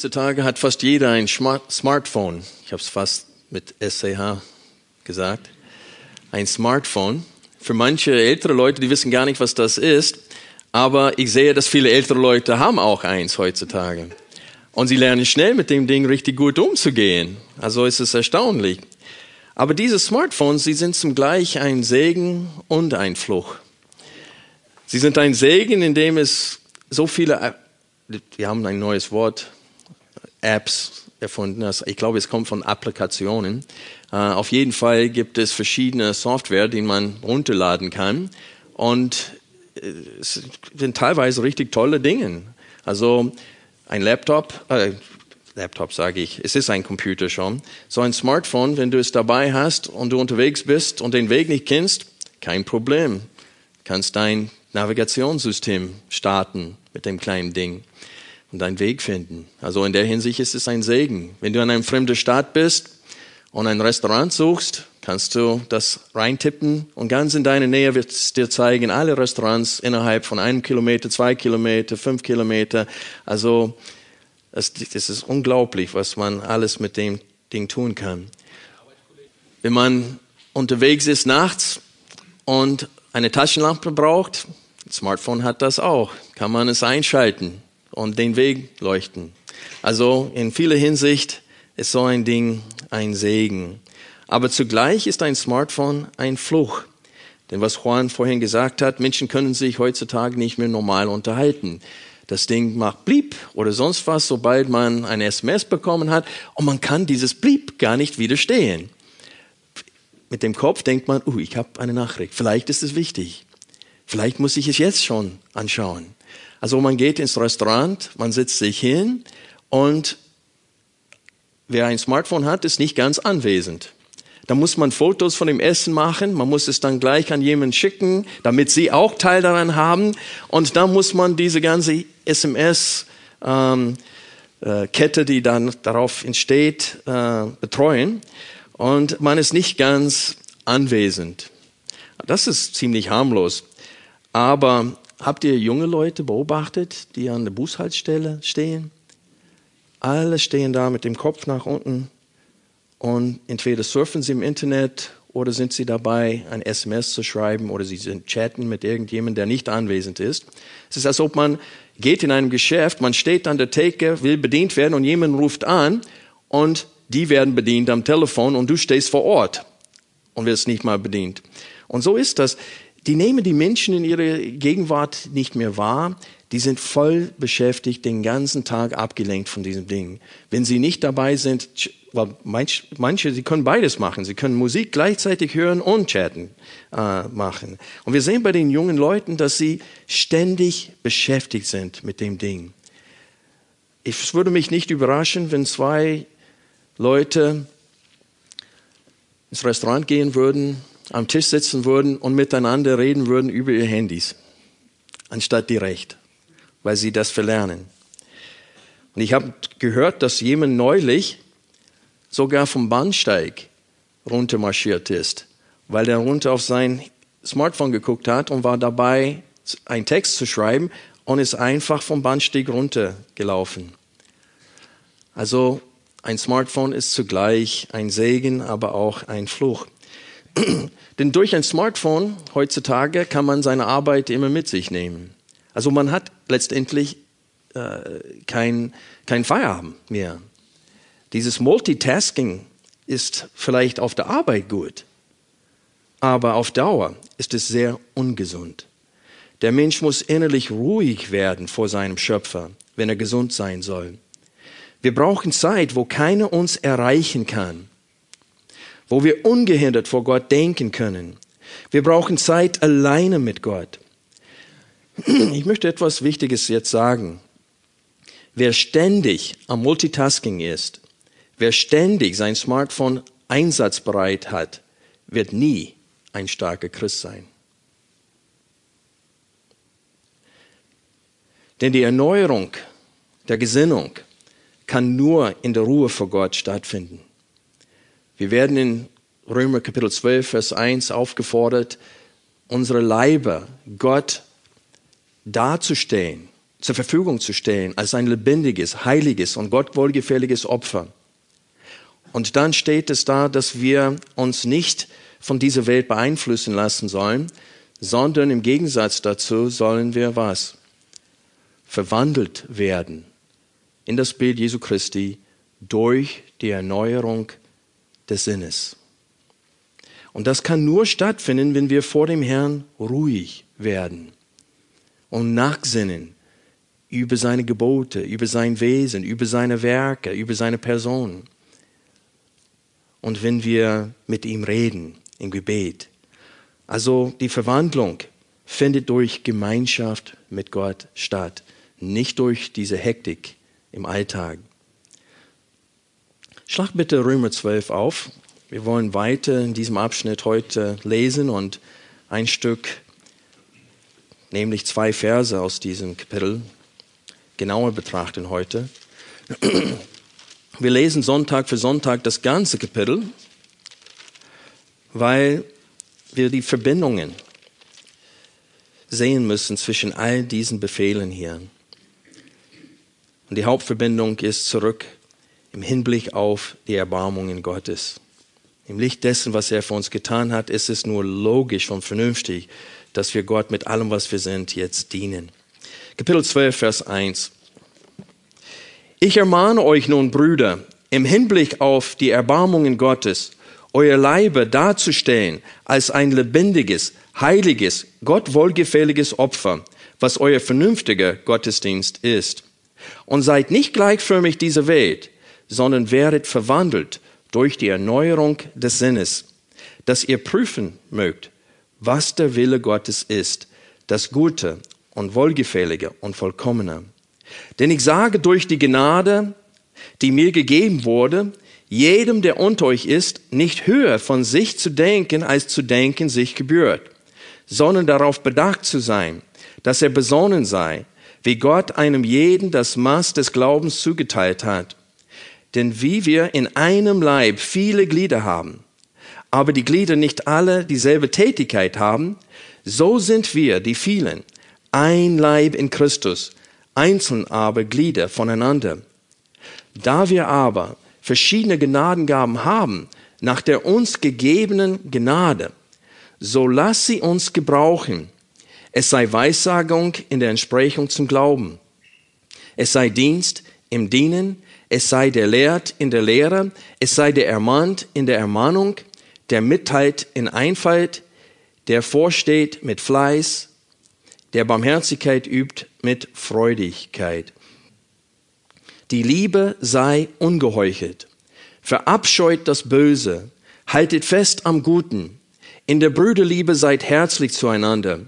Heutzutage hat fast jeder ein Smart Smartphone. Ich habe es fast mit SCH gesagt. Ein Smartphone. Für manche ältere Leute, die wissen gar nicht, was das ist. Aber ich sehe, dass viele ältere Leute haben auch eins heutzutage. Und sie lernen schnell mit dem Ding richtig gut umzugehen. Also ist es erstaunlich. Aber diese Smartphones, sie sind zugleich ein Segen und ein Fluch. Sie sind ein Segen, in dem es so viele, wir haben ein neues Wort, Apps erfunden. Also ich glaube, es kommt von Applikationen. Uh, auf jeden Fall gibt es verschiedene Software, die man runterladen kann. Und äh, es sind teilweise richtig tolle Dinge. Also ein Laptop, äh, Laptop sage ich, es ist ein Computer schon. So ein Smartphone, wenn du es dabei hast und du unterwegs bist und den Weg nicht kennst, kein Problem. Du kannst dein Navigationssystem starten mit dem kleinen Ding und deinen Weg finden. Also in der Hinsicht ist es ein Segen. Wenn du in einem fremden Staat bist und ein Restaurant suchst, kannst du das reintippen und ganz in deiner Nähe wird es dir zeigen, alle Restaurants innerhalb von einem Kilometer, zwei Kilometer, fünf Kilometer. Also es, es ist unglaublich, was man alles mit dem Ding tun kann. Wenn man unterwegs ist nachts und eine Taschenlampe braucht, Smartphone hat das auch, kann man es einschalten und den Weg leuchten. Also in vieler Hinsicht ist so ein Ding ein Segen. Aber zugleich ist ein Smartphone ein Fluch. Denn was Juan vorhin gesagt hat, Menschen können sich heutzutage nicht mehr normal unterhalten. Das Ding macht Blieb oder sonst was, sobald man ein SMS bekommen hat. Und man kann dieses Blieb gar nicht widerstehen. Mit dem Kopf denkt man, uh, ich habe eine Nachricht. Vielleicht ist es wichtig. Vielleicht muss ich es jetzt schon anschauen. Also man geht ins Restaurant, man setzt sich hin und wer ein Smartphone hat, ist nicht ganz anwesend. Da muss man Fotos von dem Essen machen, man muss es dann gleich an jemanden schicken, damit sie auch Teil daran haben. Und dann muss man diese ganze SMS ähm, äh, die dann darauf entsteht, äh, betreuen. Und man ist nicht ganz anwesend. Das ist ziemlich harmlos. Aber Habt ihr junge Leute beobachtet, die an der Bushaltestelle stehen? Alle stehen da mit dem Kopf nach unten und entweder surfen sie im Internet oder sind sie dabei, ein SMS zu schreiben oder sie sind chatten mit irgendjemandem, der nicht anwesend ist. Es ist, als ob man geht in einem Geschäft, man steht an der Theke, will bedient werden und jemand ruft an und die werden bedient am Telefon und du stehst vor Ort und wirst nicht mal bedient. Und so ist das die nehmen die Menschen in ihrer Gegenwart nicht mehr wahr. Die sind voll beschäftigt, den ganzen Tag abgelenkt von diesem Ding. Wenn sie nicht dabei sind, weil manche, manche, sie können beides machen. Sie können Musik gleichzeitig hören und chatten äh, machen. Und wir sehen bei den jungen Leuten, dass sie ständig beschäftigt sind mit dem Ding. Es würde mich nicht überraschen, wenn zwei Leute ins Restaurant gehen würden am Tisch sitzen würden und miteinander reden würden über ihr Handys, anstatt direkt, weil sie das verlernen. Und ich habe gehört, dass jemand neulich sogar vom Bahnsteig runtermarschiert ist, weil er runter auf sein Smartphone geguckt hat und war dabei, einen Text zu schreiben und ist einfach vom Bahnsteig runtergelaufen. Also ein Smartphone ist zugleich ein Segen, aber auch ein Fluch. Denn durch ein Smartphone heutzutage kann man seine Arbeit immer mit sich nehmen. Also man hat letztendlich äh, kein, kein Feierabend mehr. Dieses Multitasking ist vielleicht auf der Arbeit gut, aber auf Dauer ist es sehr ungesund. Der Mensch muss innerlich ruhig werden vor seinem Schöpfer, wenn er gesund sein soll. Wir brauchen Zeit, wo keiner uns erreichen kann wo wir ungehindert vor Gott denken können. Wir brauchen Zeit alleine mit Gott. Ich möchte etwas Wichtiges jetzt sagen. Wer ständig am Multitasking ist, Wer ständig sein Smartphone einsatzbereit hat, wird nie ein starker Christ sein. Denn die Erneuerung der Gesinnung kann nur in der Ruhe vor Gott stattfinden. Wir werden in Römer Kapitel 12, Vers 1 aufgefordert, unsere Leiber Gott darzustellen, zur Verfügung zu stellen als ein lebendiges, heiliges und Gott wohlgefälliges Opfer. Und dann steht es da, dass wir uns nicht von dieser Welt beeinflussen lassen sollen, sondern im Gegensatz dazu sollen wir was? Verwandelt werden in das Bild Jesu Christi durch die Erneuerung des Sinnes. Und das kann nur stattfinden, wenn wir vor dem Herrn ruhig werden und nachsinnen über seine Gebote, über sein Wesen, über seine Werke, über seine Person. Und wenn wir mit ihm reden im Gebet. Also die Verwandlung findet durch Gemeinschaft mit Gott statt, nicht durch diese Hektik im Alltag. Schlag bitte Römer 12 auf. Wir wollen weiter in diesem Abschnitt heute lesen und ein Stück, nämlich zwei Verse aus diesem Kapitel, genauer betrachten heute. Wir lesen Sonntag für Sonntag das ganze Kapitel, weil wir die Verbindungen sehen müssen zwischen all diesen Befehlen hier. Und die Hauptverbindung ist zurück im Hinblick auf die Erbarmungen Gottes. Im Licht dessen, was er für uns getan hat, ist es nur logisch und vernünftig, dass wir Gott mit allem, was wir sind, jetzt dienen. Kapitel 12, Vers 1. Ich ermahne euch nun, Brüder, im Hinblick auf die Erbarmungen Gottes, euer Leibe darzustellen als ein lebendiges, heiliges, Gott wohlgefälliges Opfer, was euer vernünftiger Gottesdienst ist. Und seid nicht gleichförmig dieser Welt, sondern werdet verwandelt durch die Erneuerung des Sinnes, dass ihr prüfen mögt, was der Wille Gottes ist, das Gute und Wohlgefällige und Vollkommene. Denn ich sage durch die Gnade, die mir gegeben wurde, jedem, der unter euch ist, nicht höher von sich zu denken, als zu denken sich gebührt, sondern darauf bedacht zu sein, dass er besonnen sei, wie Gott einem jeden das Maß des Glaubens zugeteilt hat. Denn wie wir in einem Leib viele Glieder haben, aber die Glieder nicht alle dieselbe Tätigkeit haben, so sind wir, die vielen, ein Leib in Christus, einzeln aber Glieder voneinander. Da wir aber verschiedene Gnadengaben haben, nach der uns gegebenen Gnade, so lass sie uns gebrauchen. Es sei Weissagung in der Entsprechung zum Glauben. Es sei Dienst im Dienen, es sei der Lehrt in der Lehre, es sei der Ermahnt in der Ermahnung, der mitteilt in Einfalt, der vorsteht mit Fleiß, der Barmherzigkeit übt mit Freudigkeit. Die Liebe sei ungeheuchelt. Verabscheut das Böse. Haltet fest am Guten. In der Brüderliebe seid herzlich zueinander.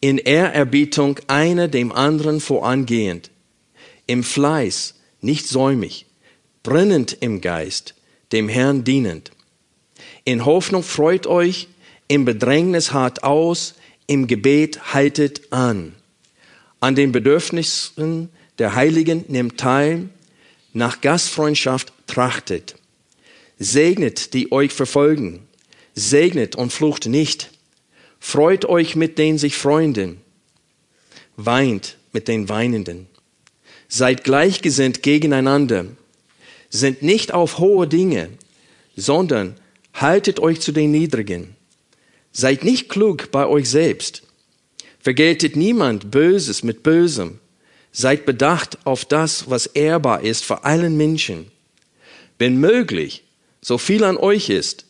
In Ehrerbietung einer dem anderen vorangehend. Im Fleiß, nicht säumig. Brennend im Geist, dem Herrn dienend. In Hoffnung freut euch, im Bedrängnis hart aus, im Gebet haltet an. An den Bedürfnissen der Heiligen nimmt teil, nach Gastfreundschaft trachtet. Segnet, die euch verfolgen. Segnet und flucht nicht. Freut euch mit den sich Freunden. Weint mit den Weinenden. Seid gleichgesinnt gegeneinander. Sind nicht auf hohe Dinge, sondern haltet euch zu den Niedrigen. Seid nicht klug bei euch selbst. Vergeltet niemand Böses mit Bösem, Seid bedacht auf das, was ehrbar ist für allen Menschen. Wenn möglich, so viel an euch ist,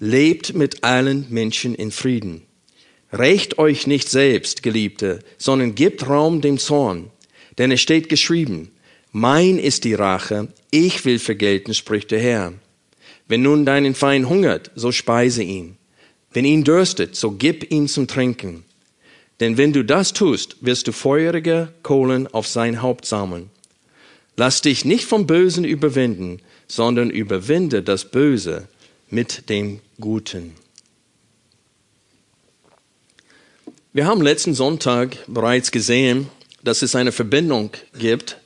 lebt mit allen Menschen in Frieden. Rächt euch nicht selbst, Geliebte, sondern gebt Raum dem Zorn. Denn es steht geschrieben, mein ist die Rache, ich will vergelten, spricht der Herr. Wenn nun deinen Feind hungert, so speise ihn. Wenn ihn dürstet, so gib ihm zum Trinken. Denn wenn du das tust, wirst du feurige Kohlen auf sein Haupt sammeln. Lass dich nicht vom Bösen überwinden, sondern überwinde das Böse mit dem Guten. Wir haben letzten Sonntag bereits gesehen, dass es eine Verbindung gibt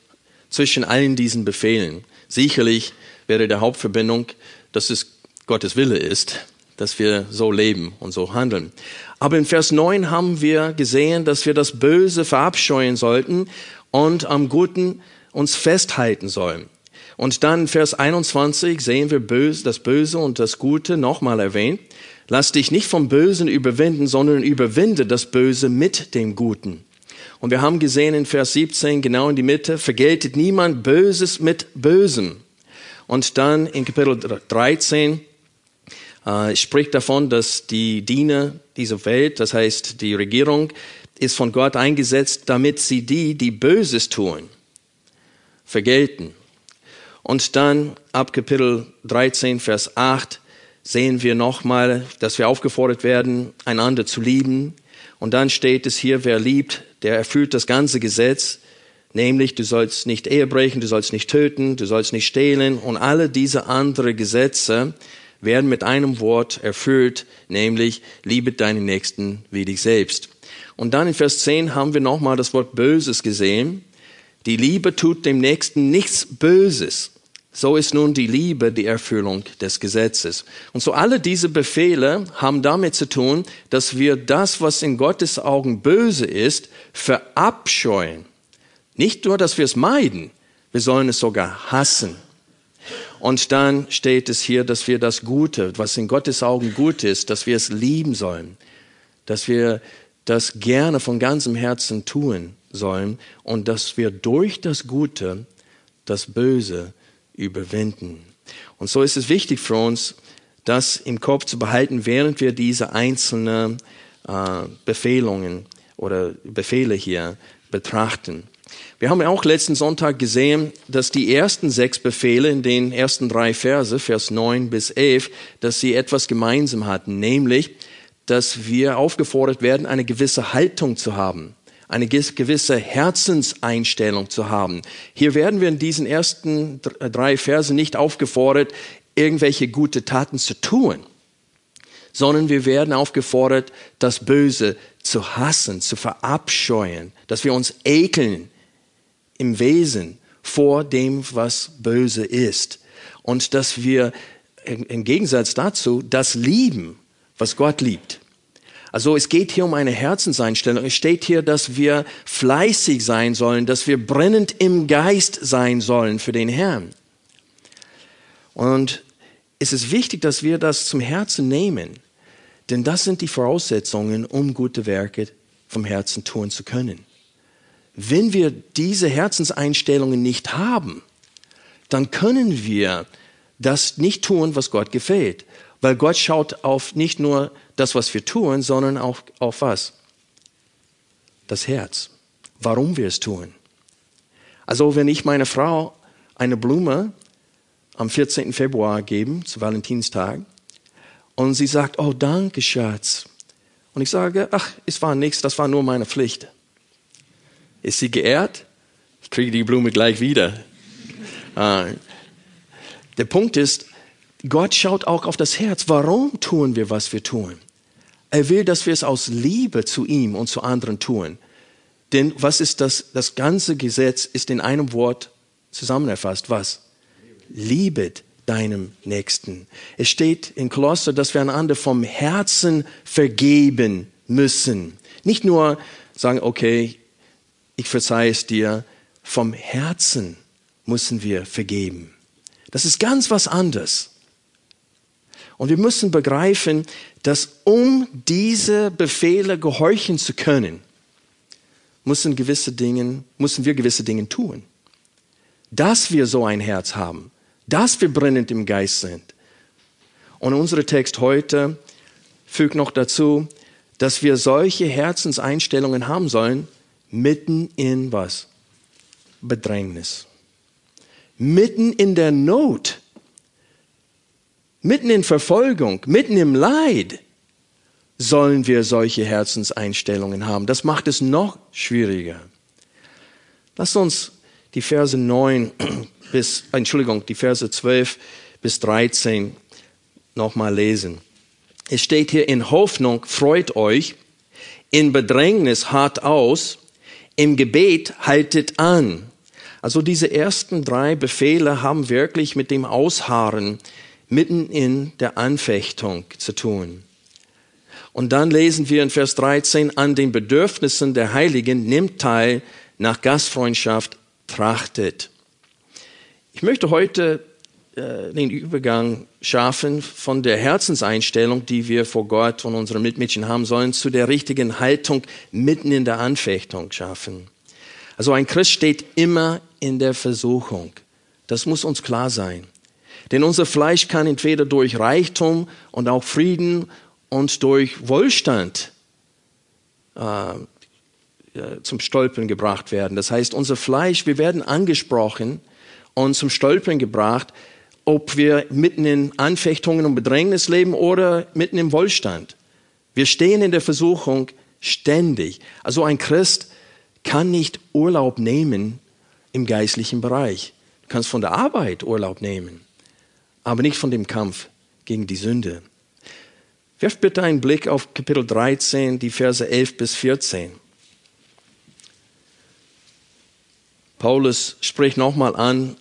zwischen allen diesen Befehlen. Sicherlich wäre der Hauptverbindung, dass es Gottes Wille ist, dass wir so leben und so handeln. Aber in Vers 9 haben wir gesehen, dass wir das Böse verabscheuen sollten und am Guten uns festhalten sollen. Und dann in Vers 21 sehen wir das Böse und das Gute nochmal erwähnt. Lass dich nicht vom Bösen überwinden, sondern überwinde das Böse mit dem Guten. Und wir haben gesehen in Vers 17, genau in die Mitte, vergeltet niemand Böses mit Bösem. Und dann in Kapitel 13 äh, spricht davon, dass die Diener dieser Welt, das heißt die Regierung, ist von Gott eingesetzt, damit sie die, die Böses tun, vergelten. Und dann ab Kapitel 13, Vers 8 sehen wir nochmal, dass wir aufgefordert werden, einander zu lieben. Und dann steht es hier, wer liebt, der erfüllt das ganze Gesetz, nämlich du sollst nicht Ehe brechen, du sollst nicht töten, du sollst nicht stehlen und alle diese anderen Gesetze, werden mit einem Wort erfüllt, nämlich liebe deinen Nächsten wie dich selbst. Und dann in Vers 10 haben wir nochmal das Wort Böses gesehen. Die Liebe tut dem Nächsten nichts Böses. So ist nun die Liebe die Erfüllung des Gesetzes. Und so alle diese Befehle haben damit zu tun, dass wir das, was in Gottes Augen böse ist, verabscheuen. Nicht nur, dass wir es meiden, wir sollen es sogar hassen. Und dann steht es hier, dass wir das Gute, was in Gottes Augen gut ist, dass wir es lieben sollen, dass wir das gerne von ganzem Herzen tun sollen und dass wir durch das Gute das Böse überwinden. Und so ist es wichtig für uns, das im Kopf zu behalten, während wir diese einzelnen äh, Befehlungen oder Befehle hier betrachten. Wir haben auch letzten Sonntag gesehen, dass die ersten sechs Befehle in den ersten drei Verse, Vers 9 bis 11, dass sie etwas gemeinsam hatten, nämlich, dass wir aufgefordert werden, eine gewisse Haltung zu haben, eine gewisse Herzenseinstellung zu haben. Hier werden wir in diesen ersten drei Verse nicht aufgefordert, irgendwelche gute Taten zu tun, sondern wir werden aufgefordert, das Böse zu hassen, zu verabscheuen, dass wir uns ekeln im Wesen vor dem, was böse ist. Und dass wir im Gegensatz dazu das lieben, was Gott liebt. Also es geht hier um eine Herzenseinstellung. Es steht hier, dass wir fleißig sein sollen, dass wir brennend im Geist sein sollen für den Herrn. Und es ist wichtig, dass wir das zum Herzen nehmen, denn das sind die Voraussetzungen, um gute Werke vom Herzen tun zu können. Wenn wir diese Herzenseinstellungen nicht haben, dann können wir das nicht tun, was Gott gefällt. Weil Gott schaut auf nicht nur das, was wir tun, sondern auch auf was? Das Herz. Warum wir es tun. Also wenn ich meiner Frau eine Blume am 14. Februar gebe, zu Valentinstag, und sie sagt, oh danke Schatz. Und ich sage, ach, es war nichts, das war nur meine Pflicht. Ist sie geehrt? Ich kriege die Blume gleich wieder. Ah. Der Punkt ist, Gott schaut auch auf das Herz. Warum tun wir, was wir tun? Er will, dass wir es aus Liebe zu ihm und zu anderen tun. Denn was ist das? Das ganze Gesetz ist in einem Wort zusammenerfasst. Was? Liebet deinem Nächsten. Es steht in Kolosser, dass wir einander vom Herzen vergeben müssen. Nicht nur sagen, okay, ich verzeihe es dir, vom Herzen müssen wir vergeben. Das ist ganz was anderes. Und wir müssen begreifen, dass um diese Befehle gehorchen zu können, müssen, gewisse Dinge, müssen wir gewisse Dinge tun. Dass wir so ein Herz haben, dass wir brennend im Geist sind. Und unser Text heute fügt noch dazu, dass wir solche Herzenseinstellungen haben sollen, mitten in was? Bedrängnis. Mitten in der Not. Mitten in Verfolgung, mitten im Leid sollen wir solche Herzenseinstellungen haben. Das macht es noch schwieriger. Lass uns die Verse 9 bis, Entschuldigung, die Verse 12 bis 13 nochmal lesen. Es steht hier in Hoffnung, freut euch, in Bedrängnis hart aus, im Gebet haltet an. Also diese ersten drei Befehle haben wirklich mit dem Ausharren mitten in der Anfechtung zu tun. Und dann lesen wir in Vers 13, an den Bedürfnissen der Heiligen nimmt teil, nach Gastfreundschaft trachtet. Ich möchte heute äh, den Übergang schaffen von der Herzenseinstellung, die wir vor Gott von unseren Mitmenschen haben sollen, zu der richtigen Haltung mitten in der Anfechtung schaffen. Also ein Christ steht immer in der Versuchung. Das muss uns klar sein. Denn unser Fleisch kann entweder durch Reichtum und auch Frieden und durch Wohlstand äh, zum Stolpern gebracht werden. Das heißt, unser Fleisch, wir werden angesprochen und zum Stolpern gebracht, ob wir mitten in Anfechtungen und Bedrängnis leben oder mitten im Wohlstand. Wir stehen in der Versuchung ständig. Also ein Christ kann nicht Urlaub nehmen im geistlichen Bereich. Du kannst von der Arbeit Urlaub nehmen, aber nicht von dem Kampf gegen die Sünde. Werft bitte einen Blick auf Kapitel 13, die Verse 11 bis 14. Paulus spricht nochmal an,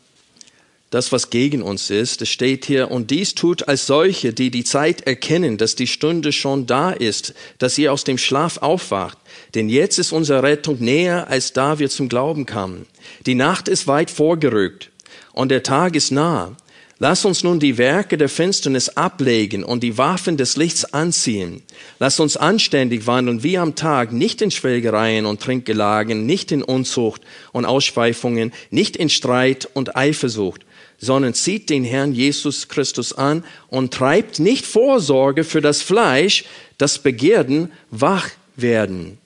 das, was gegen uns ist. Es steht hier, und dies tut als solche, die die Zeit erkennen, dass die Stunde schon da ist, dass ihr aus dem Schlaf aufwacht. Denn jetzt ist unsere Rettung näher, als da wir zum Glauben kamen. Die Nacht ist weit vorgerückt und der Tag ist nah. Lass uns nun die Werke der Finsternis ablegen und die Waffen des Lichts anziehen. Lass uns anständig wandeln wie am Tag, nicht in Schwelgereien und Trinkgelagen, nicht in Unzucht und Ausschweifungen, nicht in Streit und Eifersucht sondern zieht den Herrn Jesus Christus an und treibt nicht Vorsorge für das Fleisch, das Begehrten wach werden.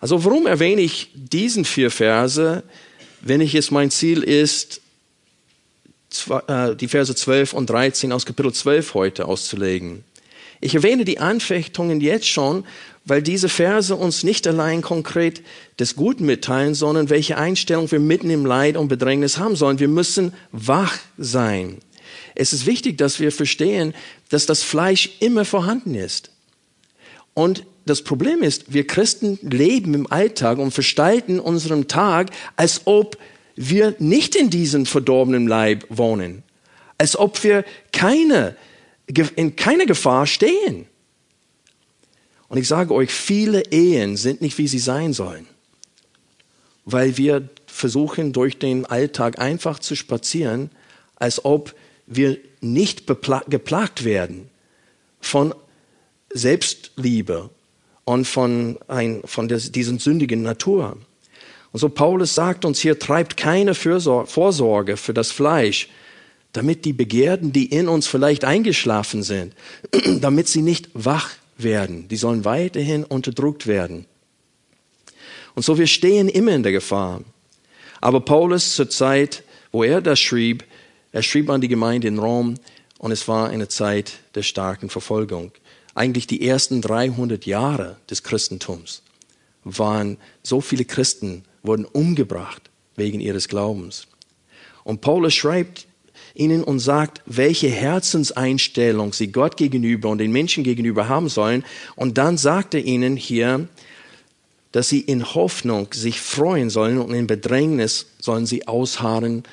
Also warum erwähne ich diesen vier Verse, wenn ich es mein Ziel ist, die Verse 12 und 13 aus Kapitel 12 heute auszulegen? Ich erwähne die Anfechtungen jetzt schon, weil diese Verse uns nicht allein konkret des Guten mitteilen, sondern welche Einstellung wir mitten im Leid und Bedrängnis haben sollen. Wir müssen wach sein. Es ist wichtig, dass wir verstehen, dass das Fleisch immer vorhanden ist. Und das Problem ist, wir Christen leben im Alltag und gestalten unseren Tag, als ob wir nicht in diesem verdorbenen Leib wohnen. Als ob wir keine, in keiner Gefahr stehen. Und ich sage euch, viele Ehen sind nicht, wie sie sein sollen, weil wir versuchen, durch den Alltag einfach zu spazieren, als ob wir nicht geplagt werden von Selbstliebe und von, ein, von des, diesen sündigen Natur. Und so Paulus sagt uns hier, treibt keine Vorsorge für das Fleisch, damit die Begierden, die in uns vielleicht eingeschlafen sind, damit sie nicht wach werden. Die sollen weiterhin unterdrückt werden. Und so wir stehen immer in der Gefahr. Aber Paulus zur Zeit, wo er das schrieb, er schrieb an die Gemeinde in Rom und es war eine Zeit der starken Verfolgung. Eigentlich die ersten 300 Jahre des Christentums waren so viele Christen wurden umgebracht wegen ihres Glaubens. Und Paulus schreibt ihnen und sagt, welche Herzenseinstellung sie Gott gegenüber und den Menschen gegenüber haben sollen. Und dann sagt er ihnen hier, dass sie in Hoffnung sich freuen sollen und in Bedrängnis sollen sie ausharren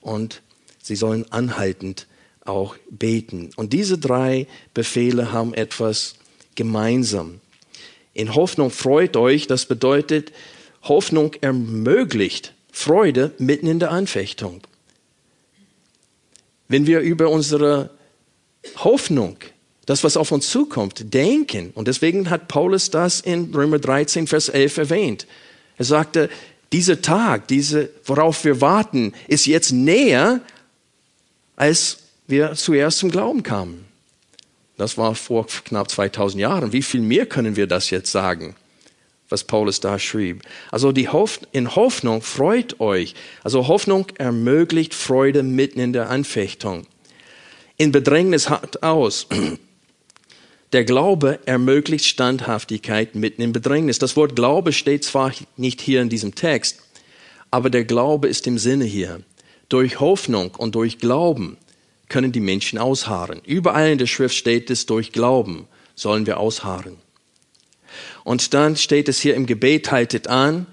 und sie sollen anhaltend auch beten. Und diese drei Befehle haben etwas gemeinsam. In Hoffnung freut euch, das bedeutet, Hoffnung ermöglicht Freude mitten in der Anfechtung wenn wir über unsere Hoffnung, das, was auf uns zukommt, denken. Und deswegen hat Paulus das in Römer 13, Vers 11 erwähnt. Er sagte, dieser Tag, diese, worauf wir warten, ist jetzt näher, als wir zuerst zum Glauben kamen. Das war vor knapp 2000 Jahren. Wie viel mehr können wir das jetzt sagen? Was Paulus da schrieb. Also die Hoff in Hoffnung freut euch. Also Hoffnung ermöglicht Freude mitten in der Anfechtung. In Bedrängnis hat aus. Der Glaube ermöglicht Standhaftigkeit mitten in Bedrängnis. Das Wort Glaube steht zwar nicht hier in diesem Text, Aber der Glaube ist im Sinne hier. Durch Hoffnung und durch Glauben können die Menschen ausharren. Überall in der Schrift steht es, durch Glauben sollen wir ausharren. Und dann steht es hier im Gebet, haltet an.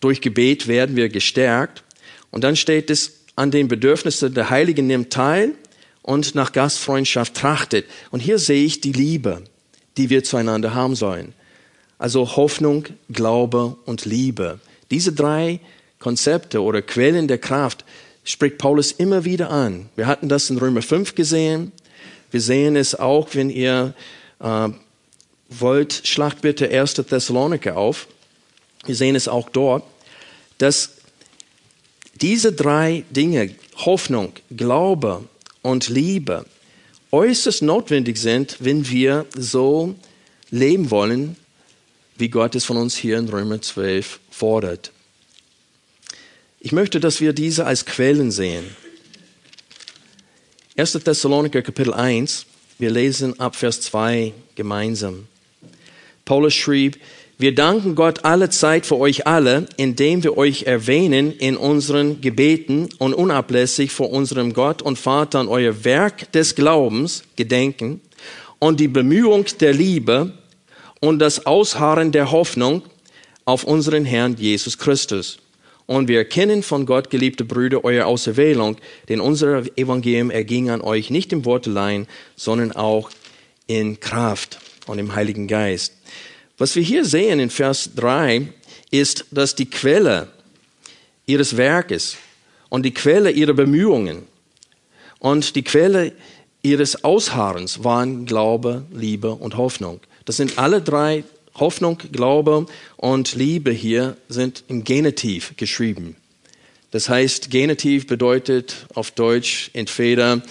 Durch Gebet werden wir gestärkt. Und dann steht es, an den Bedürfnissen der Heiligen nimmt teil und nach Gastfreundschaft trachtet. Und hier sehe ich die Liebe, die wir zueinander haben sollen. Also Hoffnung, Glaube und Liebe. Diese drei Konzepte oder Quellen der Kraft spricht Paulus immer wieder an. Wir hatten das in Römer 5 gesehen. Wir sehen es auch, wenn ihr äh, wollt, schlagt bitte 1. Thessaloniker auf. Wir sehen es auch dort, dass diese drei Dinge, Hoffnung, Glaube und Liebe, äußerst notwendig sind, wenn wir so leben wollen, wie Gott es von uns hier in Römer 12 fordert. Ich möchte, dass wir diese als Quellen sehen. 1. Thessaloniker Kapitel 1, wir lesen ab Vers 2 gemeinsam. Paulus schrieb, wir danken Gott alle Zeit für euch alle, indem wir euch erwähnen in unseren Gebeten und unablässig vor unserem Gott und Vater an euer Werk des Glaubens gedenken und die Bemühung der Liebe und das Ausharren der Hoffnung auf unseren Herrn Jesus Christus. Und wir erkennen von Gott, geliebte Brüder, eure Auserwählung, denn unser Evangelium erging an euch nicht im Wort allein, sondern auch in Kraft und im Heiligen Geist. Was wir hier sehen in Vers 3 ist, dass die Quelle ihres Werkes und die Quelle ihrer Bemühungen und die Quelle ihres Ausharrens waren Glaube, Liebe und Hoffnung. Das sind alle drei, Hoffnung, Glaube und Liebe hier sind im Genitiv geschrieben. Das heißt, Genitiv bedeutet auf Deutsch entweder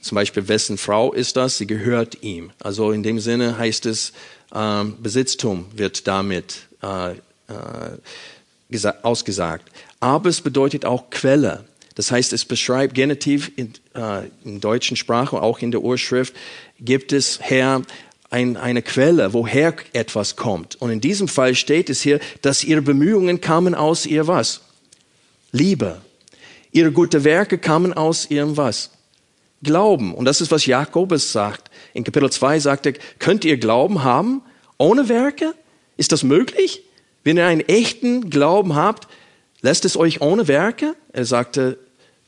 zum Beispiel, wessen Frau ist das? Sie gehört ihm. Also in dem Sinne heißt es, ähm, Besitztum wird damit äh, äh, ausgesagt. Aber es bedeutet auch Quelle. Das heißt, es beschreibt Genitiv in, äh, in deutschen Sprache, auch in der Urschrift, gibt es her ein, eine Quelle, woher etwas kommt. Und in diesem Fall steht es hier, dass ihre Bemühungen kamen aus ihr was? Liebe. Ihre guten Werke kamen aus ihrem was? Glauben. Und das ist, was Jakobus sagt. In Kapitel 2 sagt er, könnt ihr Glauben haben ohne Werke? Ist das möglich? Wenn ihr einen echten Glauben habt, lässt es euch ohne Werke? Er sagte,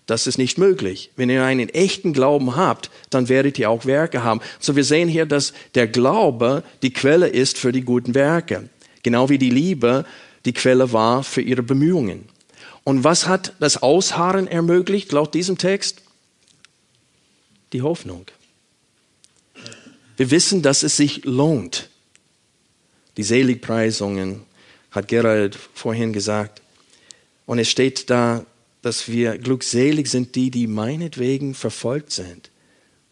das ist nicht möglich. Wenn ihr einen echten Glauben habt, dann werdet ihr auch Werke haben. So wir sehen hier, dass der Glaube die Quelle ist für die guten Werke. Genau wie die Liebe die Quelle war für ihre Bemühungen. Und was hat das Ausharren ermöglicht laut diesem Text? Die Hoffnung. Wir wissen, dass es sich lohnt. Die Seligpreisungen hat Gerald vorhin gesagt. Und es steht da, dass wir glückselig sind, die, die meinetwegen verfolgt sind.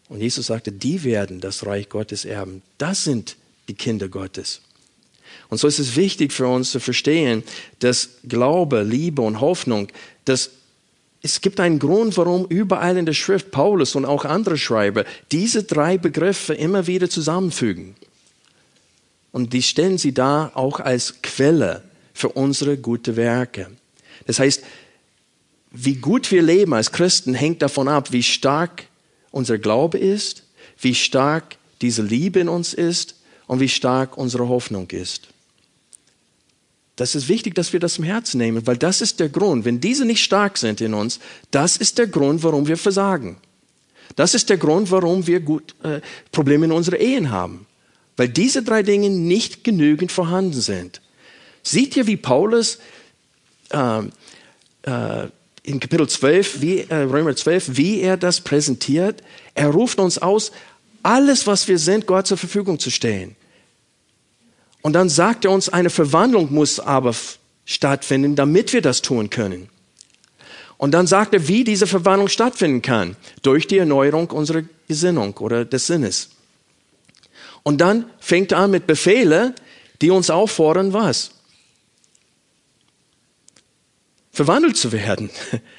Und Jesus sagte, die werden das Reich Gottes erben. Das sind die Kinder Gottes. Und so ist es wichtig für uns zu verstehen, dass Glaube, Liebe und Hoffnung, dass es gibt einen Grund, warum überall in der Schrift Paulus und auch andere Schreiber diese drei Begriffe immer wieder zusammenfügen. Und die stellen sie da auch als Quelle für unsere guten Werke. Das heißt, wie gut wir leben als Christen hängt davon ab, wie stark unser Glaube ist, wie stark diese Liebe in uns ist und wie stark unsere Hoffnung ist. Das ist wichtig, dass wir das im Herzen nehmen, weil das ist der Grund. Wenn diese nicht stark sind in uns, das ist der Grund, warum wir versagen. Das ist der Grund, warum wir gut, äh, Probleme in unseren Ehen haben. Weil diese drei Dinge nicht genügend vorhanden sind. Seht ihr, wie Paulus äh, äh, in Kapitel 12, wie, äh, Römer 12, wie er das präsentiert? Er ruft uns aus, alles, was wir sind, Gott zur Verfügung zu stellen. Und dann sagt er uns, eine Verwandlung muss aber stattfinden, damit wir das tun können. Und dann sagt er, wie diese Verwandlung stattfinden kann. Durch die Erneuerung unserer Gesinnung oder des Sinnes. Und dann fängt er an mit Befehle, die uns auffordern, was? Verwandelt zu werden.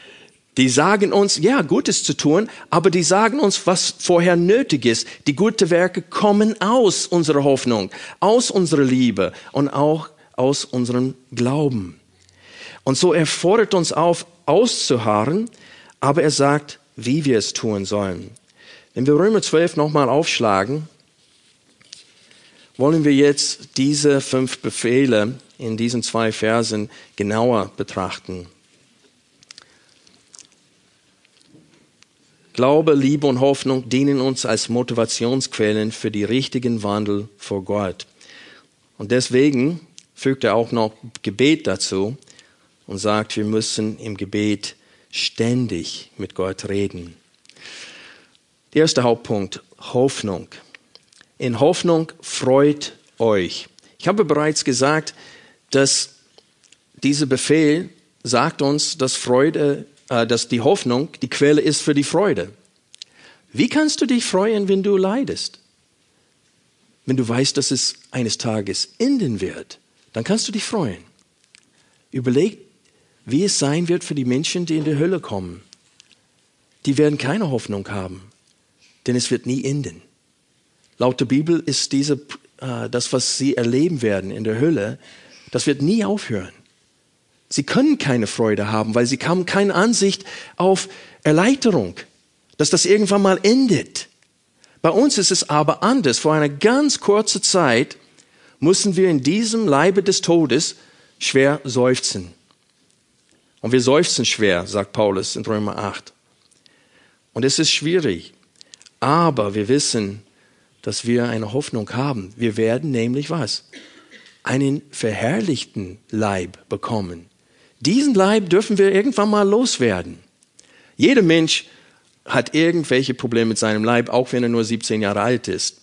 Die sagen uns, ja, Gutes zu tun, aber die sagen uns, was vorher nötig ist. Die guten Werke kommen aus unserer Hoffnung, aus unserer Liebe und auch aus unserem Glauben. Und so er fordert uns auf, auszuharren, aber er sagt, wie wir es tun sollen. Wenn wir Römer 12 nochmal aufschlagen, wollen wir jetzt diese fünf Befehle in diesen zwei Versen genauer betrachten. Glaube, Liebe und Hoffnung dienen uns als Motivationsquellen für die richtigen Wandel vor Gott. Und deswegen fügt er auch noch Gebet dazu und sagt, wir müssen im Gebet ständig mit Gott reden. Der erste Hauptpunkt, Hoffnung. In Hoffnung freut euch. Ich habe bereits gesagt, dass dieser Befehl sagt uns, dass Freude, dass die Hoffnung die Quelle ist für die Freude. Wie kannst du dich freuen, wenn du leidest? Wenn du weißt, dass es eines Tages enden wird, dann kannst du dich freuen. Überleg, wie es sein wird für die Menschen, die in die Hölle kommen. Die werden keine Hoffnung haben, denn es wird nie enden. Laut der Bibel ist diese, äh, das, was sie erleben werden in der Hölle, das wird nie aufhören. Sie können keine Freude haben, weil sie haben keine Ansicht auf Erleichterung, dass das irgendwann mal endet. Bei uns ist es aber anders. Vor einer ganz kurzen Zeit mussten wir in diesem Leibe des Todes schwer seufzen. Und wir seufzen schwer, sagt Paulus in Römer 8. Und es ist schwierig. Aber wir wissen, dass wir eine Hoffnung haben. Wir werden nämlich was? Einen verherrlichten Leib bekommen. Diesen Leib dürfen wir irgendwann mal loswerden. Jeder Mensch hat irgendwelche Probleme mit seinem Leib, auch wenn er nur 17 Jahre alt ist.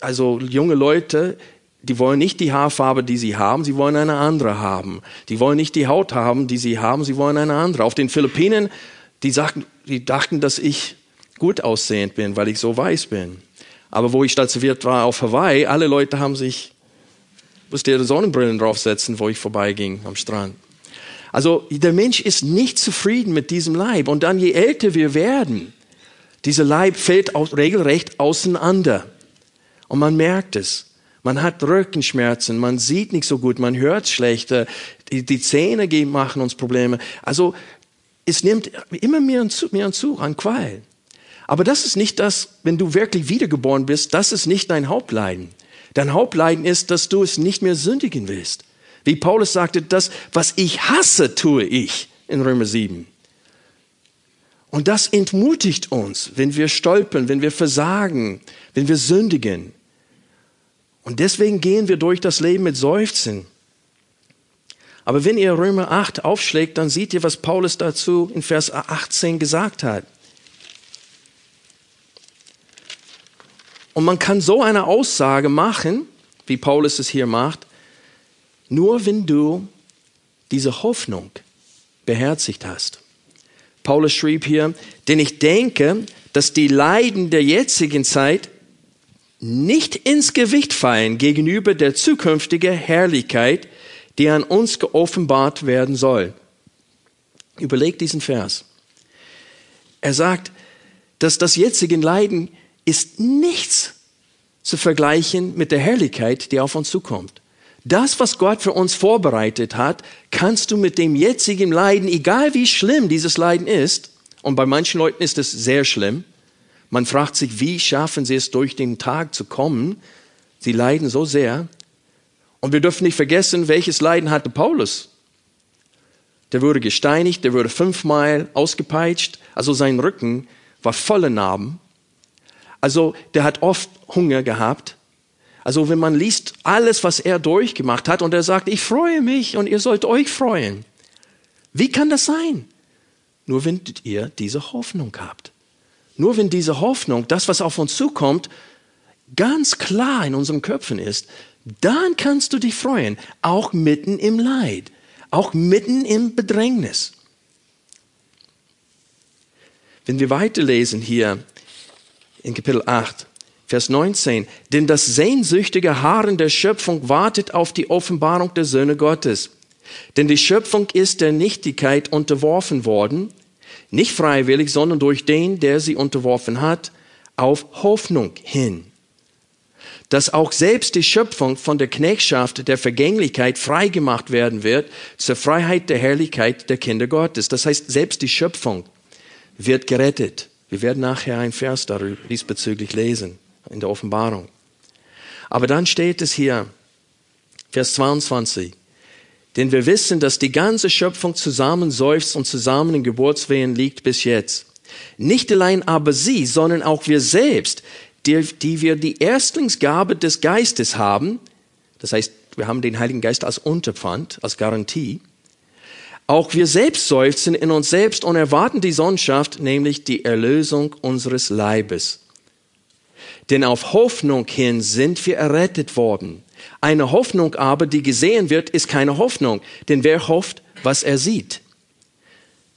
Also junge Leute, die wollen nicht die Haarfarbe, die sie haben, sie wollen eine andere haben. Die wollen nicht die Haut haben, die sie haben, sie wollen eine andere. Auf den Philippinen, die, sagten, die dachten, dass ich gut aussehend bin, weil ich so weiß bin. Aber wo ich stationiert war auf Hawaii, alle Leute haben sich, musste ihre Sonnenbrillen draufsetzen, wo ich vorbeiging am Strand. Also der Mensch ist nicht zufrieden mit diesem Leib. Und dann je älter wir werden, dieser Leib fällt auch regelrecht auseinander. Und man merkt es. Man hat Rückenschmerzen, man sieht nicht so gut, man hört schlechter, die, die Zähne machen uns Probleme. Also es nimmt immer mehr und zu, mehr und zu an Qual. Aber das ist nicht das, wenn du wirklich wiedergeboren bist, das ist nicht dein Hauptleiden. Dein Hauptleiden ist, dass du es nicht mehr sündigen willst. Wie Paulus sagte, das, was ich hasse, tue ich in Römer 7. Und das entmutigt uns, wenn wir stolpern, wenn wir versagen, wenn wir sündigen. Und deswegen gehen wir durch das Leben mit Seufzen. Aber wenn ihr Römer 8 aufschlägt, dann seht ihr, was Paulus dazu in Vers 18 gesagt hat. Und man kann so eine Aussage machen, wie Paulus es hier macht, nur wenn du diese Hoffnung beherzigt hast. Paulus schrieb hier, denn ich denke, dass die Leiden der jetzigen Zeit nicht ins Gewicht fallen gegenüber der zukünftigen Herrlichkeit, die an uns geoffenbart werden soll. Überleg diesen Vers. Er sagt, dass das jetzige Leiden ist nichts zu vergleichen mit der Herrlichkeit, die auf uns zukommt. Das, was Gott für uns vorbereitet hat, kannst du mit dem jetzigen Leiden, egal wie schlimm dieses Leiden ist, und bei manchen Leuten ist es sehr schlimm, man fragt sich, wie schaffen sie es durch den Tag zu kommen? Sie leiden so sehr. Und wir dürfen nicht vergessen, welches Leiden hatte Paulus. Der wurde gesteinigt, der wurde fünfmal ausgepeitscht, also sein Rücken war voller Narben. Also der hat oft Hunger gehabt. Also wenn man liest alles, was er durchgemacht hat und er sagt, ich freue mich und ihr sollt euch freuen. Wie kann das sein? Nur wenn ihr diese Hoffnung habt. Nur wenn diese Hoffnung, das, was auf uns zukommt, ganz klar in unseren Köpfen ist, dann kannst du dich freuen, auch mitten im Leid, auch mitten im Bedrängnis. Wenn wir weiterlesen hier in Kapitel 8, Vers 19. Denn das sehnsüchtige Haaren der Schöpfung wartet auf die Offenbarung der Söhne Gottes. Denn die Schöpfung ist der Nichtigkeit unterworfen worden, nicht freiwillig, sondern durch den, der sie unterworfen hat, auf Hoffnung hin. dass auch selbst die Schöpfung von der Knechtschaft der Vergänglichkeit freigemacht werden wird zur Freiheit der Herrlichkeit der Kinder Gottes. Das heißt, selbst die Schöpfung wird gerettet. Wir werden nachher ein Vers darüber diesbezüglich lesen in der Offenbarung. Aber dann steht es hier, Vers 22. Denn wir wissen, dass die ganze Schöpfung zusammen seufzt und zusammen in Geburtswehen liegt bis jetzt. Nicht allein aber sie, sondern auch wir selbst, die, die wir die Erstlingsgabe des Geistes haben, das heißt, wir haben den Heiligen Geist als Unterpfand, als Garantie, auch wir selbst seufzen in uns selbst und erwarten die Sohnschaft, nämlich die Erlösung unseres Leibes. Denn auf Hoffnung hin sind wir errettet worden. Eine Hoffnung aber, die gesehen wird, ist keine Hoffnung, denn wer hofft, was er sieht?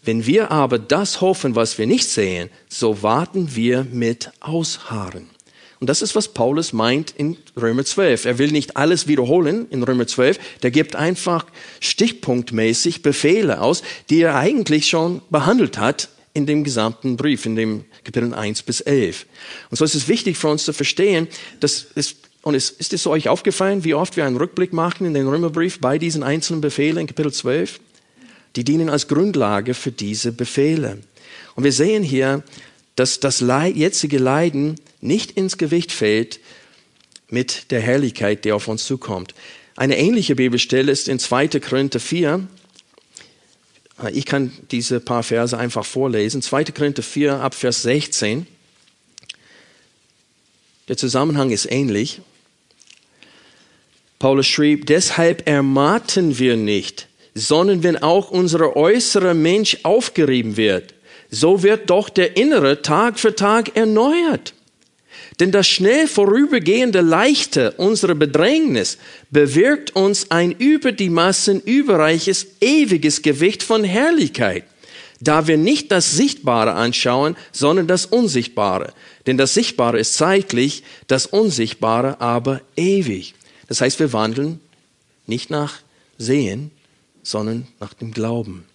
Wenn wir aber das hoffen, was wir nicht sehen, so warten wir mit Ausharren. Und das ist, was Paulus meint in Römer 12. Er will nicht alles wiederholen in Römer 12. Der gibt einfach stichpunktmäßig Befehle aus, die er eigentlich schon behandelt hat in dem gesamten Brief, in dem Kapitel 1 bis 11. Und so ist es wichtig für uns zu verstehen, dass es und ist, ist es euch aufgefallen, wie oft wir einen Rückblick machen in den Römerbrief bei diesen einzelnen Befehlen in Kapitel 12? Die dienen als Grundlage für diese Befehle. Und wir sehen hier, dass das jetzige Leiden nicht ins Gewicht fällt mit der Herrlichkeit, die auf uns zukommt. Eine ähnliche Bibelstelle ist in 2. Korinther 4. Ich kann diese paar Verse einfach vorlesen. 2. Korinther 4 ab Vers 16. Der Zusammenhang ist ähnlich. Paulus schrieb, deshalb ermatten wir nicht, sondern wenn auch unser äußerer Mensch aufgerieben wird, so wird doch der innere Tag für Tag erneuert. Denn das schnell vorübergehende Leichte unserer Bedrängnis bewirkt uns ein über die Massen überreiches, ewiges Gewicht von Herrlichkeit, da wir nicht das Sichtbare anschauen, sondern das Unsichtbare. Denn das Sichtbare ist zeitlich, das Unsichtbare aber ewig. Das heißt, wir wandeln nicht nach Sehen, sondern nach dem Glauben.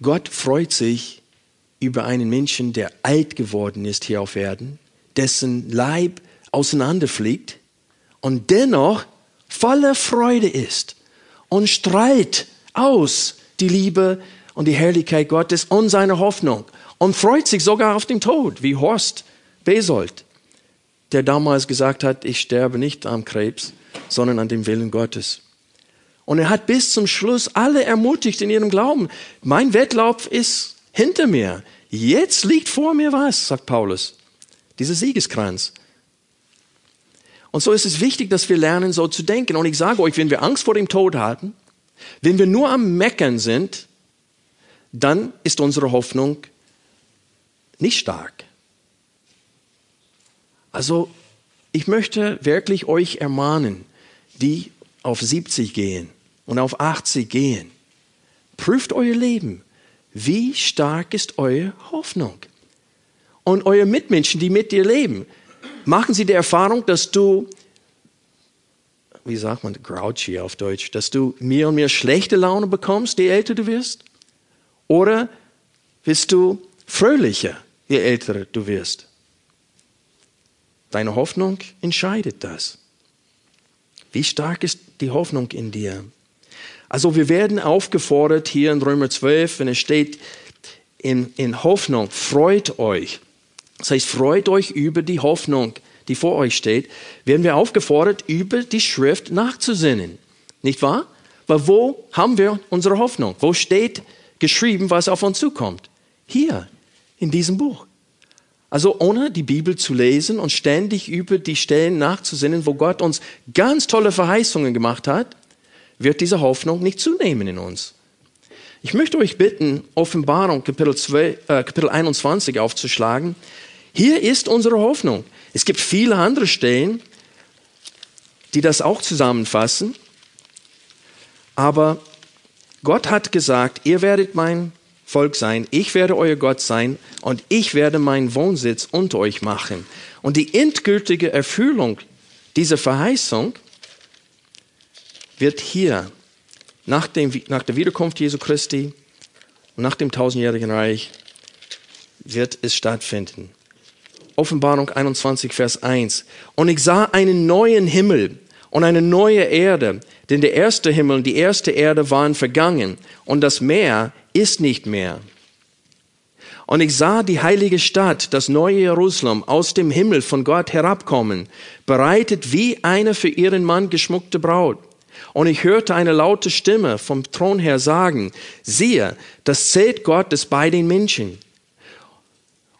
Gott freut sich über einen Menschen, der alt geworden ist hier auf Erden, dessen Leib auseinanderfliegt und dennoch voller Freude ist und strahlt aus die Liebe und die Herrlichkeit Gottes und seine Hoffnung und freut sich sogar auf den Tod, wie Horst Besold der damals gesagt hat, ich sterbe nicht am Krebs, sondern an dem Willen Gottes. Und er hat bis zum Schluss alle ermutigt in ihrem Glauben. Mein Wettlauf ist hinter mir. Jetzt liegt vor mir was, sagt Paulus. Dieser Siegeskranz. Und so ist es wichtig, dass wir lernen, so zu denken. Und ich sage euch, wenn wir Angst vor dem Tod haben, wenn wir nur am Meckern sind, dann ist unsere Hoffnung nicht stark. Also ich möchte wirklich euch ermahnen, die auf 70 gehen und auf 80 gehen. Prüft euer Leben. Wie stark ist eure Hoffnung? Und eure Mitmenschen, die mit dir leben, machen sie die Erfahrung, dass du, wie sagt man, grouchy auf Deutsch, dass du mehr und mehr schlechte Laune bekommst, je älter du wirst? Oder bist du fröhlicher, je älter du wirst? Deine Hoffnung entscheidet das. Wie stark ist die Hoffnung in dir? Also wir werden aufgefordert hier in Römer 12, wenn es steht, in, in Hoffnung, freut euch. Das heißt, freut euch über die Hoffnung, die vor euch steht, werden wir aufgefordert, über die Schrift nachzusinnen. Nicht wahr? Weil wo haben wir unsere Hoffnung? Wo steht geschrieben, was auf uns zukommt? Hier, in diesem Buch. Also ohne die Bibel zu lesen und ständig über die Stellen nachzusinnen, wo Gott uns ganz tolle Verheißungen gemacht hat, wird diese Hoffnung nicht zunehmen in uns. Ich möchte euch bitten, Offenbarung Kapitel, 12, äh, Kapitel 21 aufzuschlagen. Hier ist unsere Hoffnung. Es gibt viele andere Stellen, die das auch zusammenfassen. Aber Gott hat gesagt, ihr werdet mein Volk sein, ich werde euer Gott sein und ich werde meinen Wohnsitz unter euch machen. Und die endgültige Erfüllung dieser Verheißung wird hier nach, dem, nach der Wiederkunft Jesu Christi und nach dem tausendjährigen Reich wird es stattfinden. Offenbarung 21, Vers 1. Und ich sah einen neuen Himmel und eine neue Erde, denn der erste Himmel und die erste Erde waren vergangen und das Meer ist nicht mehr. Und ich sah die heilige Stadt, das neue Jerusalem, aus dem Himmel von Gott herabkommen, bereitet wie eine für ihren Mann geschmuckte Braut. Und ich hörte eine laute Stimme vom Thron her sagen, siehe, das Zelt Gottes bei den Menschen.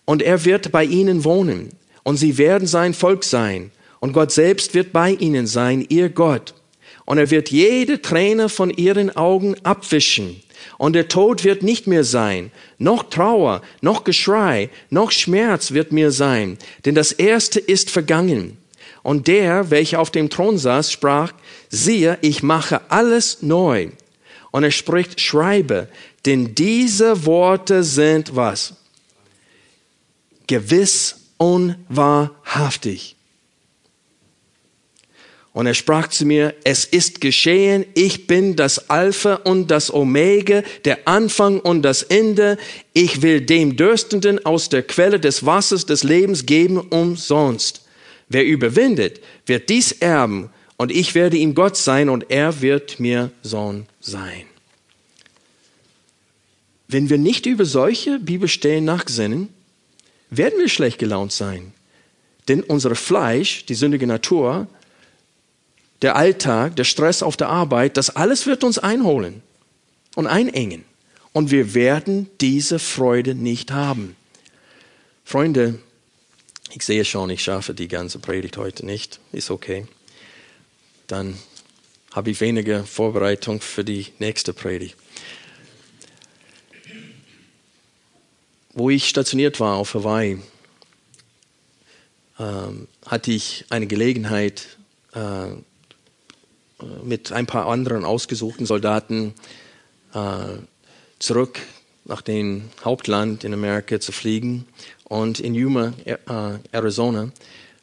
Und er wird bei ihnen wohnen. Und sie werden sein Volk sein. Und Gott selbst wird bei ihnen sein, ihr Gott. Und er wird jede Träne von ihren Augen abwischen. Und der Tod wird nicht mehr sein. Noch Trauer, noch Geschrei, noch Schmerz wird mir sein. Denn das Erste ist vergangen. Und der, welcher auf dem Thron saß, sprach, siehe, ich mache alles neu. Und er spricht, schreibe, denn diese Worte sind was? Gewiss unwahrhaftig. Und er sprach zu mir, es ist geschehen, ich bin das Alpha und das Omega, der Anfang und das Ende. Ich will dem Dürstenden aus der Quelle des Wassers des Lebens geben umsonst. Wer überwindet, wird dies erben, und ich werde ihm Gott sein, und er wird mir Sohn sein. Wenn wir nicht über solche Bibelstellen nachsinnen, werden wir schlecht gelaunt sein. Denn unser Fleisch, die sündige Natur, der Alltag, der Stress auf der Arbeit, das alles wird uns einholen und einengen. Und wir werden diese Freude nicht haben. Freunde, ich sehe schon, ich schaffe die ganze Predigt heute nicht. Ist okay. Dann habe ich weniger Vorbereitung für die nächste Predigt. Wo ich stationiert war auf Hawaii, ähm, hatte ich eine Gelegenheit, äh, mit ein paar anderen ausgesuchten Soldaten äh, zurück nach dem Hauptland in Amerika zu fliegen und in Yuma, äh, Arizona,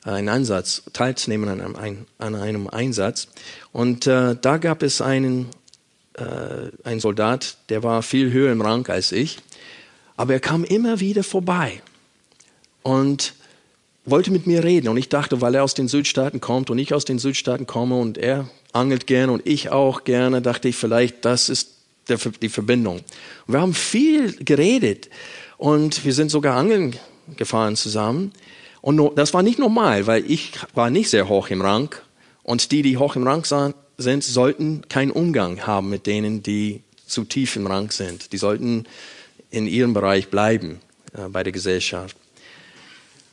einen Einsatz, teilzunehmen an einem, an einem Einsatz. Und äh, da gab es einen, äh, einen Soldat, der war viel höher im Rang als ich, aber er kam immer wieder vorbei und wollte mit mir reden. Und ich dachte, weil er aus den Südstaaten kommt und ich aus den Südstaaten komme und er angelt gerne und ich auch gerne, dachte ich vielleicht, das ist der, die Verbindung. Und wir haben viel geredet und wir sind sogar angeln gefahren zusammen. Und das war nicht normal, weil ich war nicht sehr hoch im Rang und die, die hoch im Rang sind, sollten keinen Umgang haben mit denen, die zu tief im Rang sind. Die sollten in ihrem Bereich bleiben äh, bei der Gesellschaft.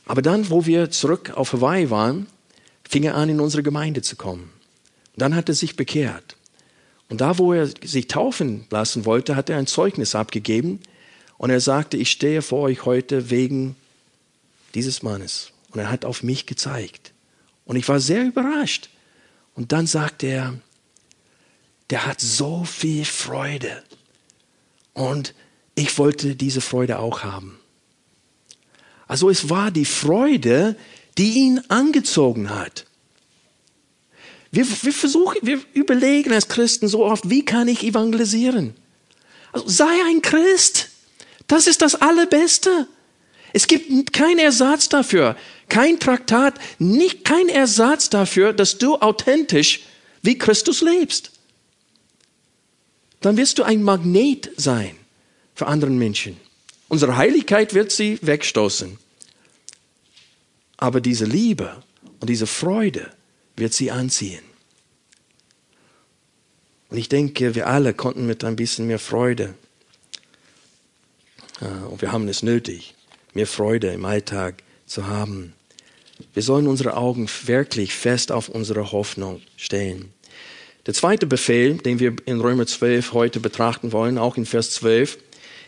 Aber dann, wo wir zurück auf Hawaii waren, fing er an, in unsere Gemeinde zu kommen. Dann hat er sich bekehrt. Und da, wo er sich taufen lassen wollte, hat er ein Zeugnis abgegeben. Und er sagte, ich stehe vor euch heute wegen dieses Mannes. Und er hat auf mich gezeigt. Und ich war sehr überrascht. Und dann sagte er, der hat so viel Freude. Und ich wollte diese Freude auch haben. Also es war die Freude, die ihn angezogen hat. Wir, wir versuchen, wir überlegen als Christen so oft, wie kann ich evangelisieren? Also sei ein Christ. Das ist das Allerbeste. Es gibt keinen Ersatz dafür, kein Traktat, nicht kein Ersatz dafür, dass du authentisch wie Christus lebst. Dann wirst du ein Magnet sein für andere Menschen. Unsere Heiligkeit wird sie wegstoßen. Aber diese Liebe und diese Freude wird sie anziehen. Und ich denke, wir alle konnten mit ein bisschen mehr Freude, äh, und wir haben es nötig, mehr Freude im Alltag zu haben. Wir sollen unsere Augen wirklich fest auf unsere Hoffnung stellen. Der zweite Befehl, den wir in Römer 12 heute betrachten wollen, auch in Vers 12,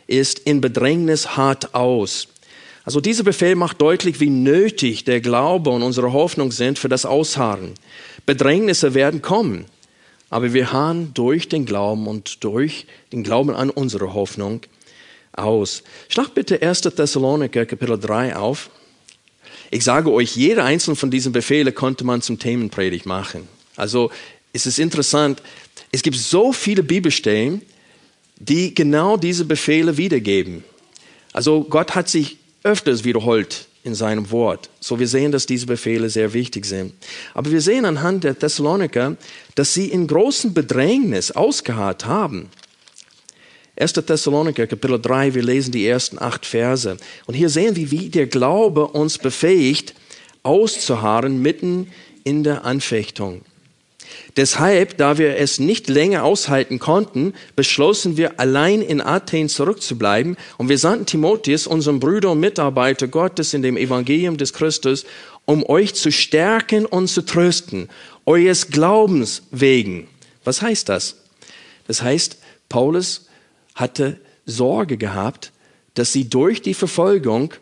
ist in Bedrängnis hart aus. Also dieser Befehl macht deutlich, wie nötig der Glaube und unsere Hoffnung sind für das Ausharren. Bedrängnisse werden kommen, aber wir harren durch den Glauben und durch den Glauben an unsere Hoffnung aus. Schlag bitte 1. Thessaloniker Kapitel 3 auf. Ich sage euch, jeder einzelne von diesen Befehlen konnte man zum Themenpredigt machen. Also es ist interessant, es gibt so viele Bibelstellen, die genau diese Befehle wiedergeben. Also Gott hat sich öfters wiederholt in seinem Wort. So wir sehen, dass diese Befehle sehr wichtig sind. Aber wir sehen anhand der Thessaloniker, dass sie in großem Bedrängnis ausgeharrt haben. 1. Thessaloniker, Kapitel 3, wir lesen die ersten acht Verse. Und hier sehen wir, wie der Glaube uns befähigt, auszuharren mitten in der Anfechtung. Deshalb, da wir es nicht länger aushalten konnten, beschlossen wir, allein in Athen zurückzubleiben und wir sandten Timotheus, unserem Bruder und Mitarbeiter Gottes in dem Evangelium des Christus, um euch zu stärken und zu trösten, eures Glaubens wegen. Was heißt das? Das heißt, Paulus hatte Sorge gehabt, dass sie durch die Verfolgung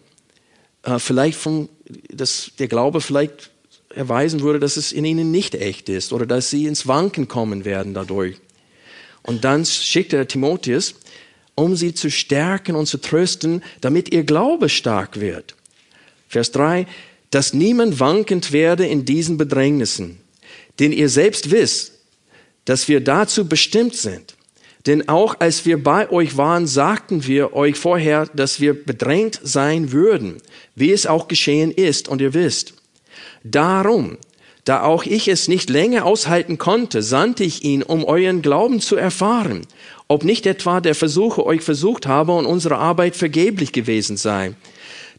äh, vielleicht vom, dass der Glaube vielleicht erweisen würde, dass es in ihnen nicht echt ist oder dass sie ins Wanken kommen werden dadurch. Und dann schickt er Timotheus, um sie zu stärken und zu trösten, damit ihr Glaube stark wird. Vers 3, dass niemand wankend werde in diesen Bedrängnissen, denn ihr selbst wisst, dass wir dazu bestimmt sind. Denn auch als wir bei euch waren, sagten wir euch vorher, dass wir bedrängt sein würden, wie es auch geschehen ist, und ihr wisst. Darum, da auch ich es nicht länger aushalten konnte, sandte ich ihn, um euren Glauben zu erfahren, ob nicht etwa der Versuche euch versucht habe und unsere Arbeit vergeblich gewesen sei.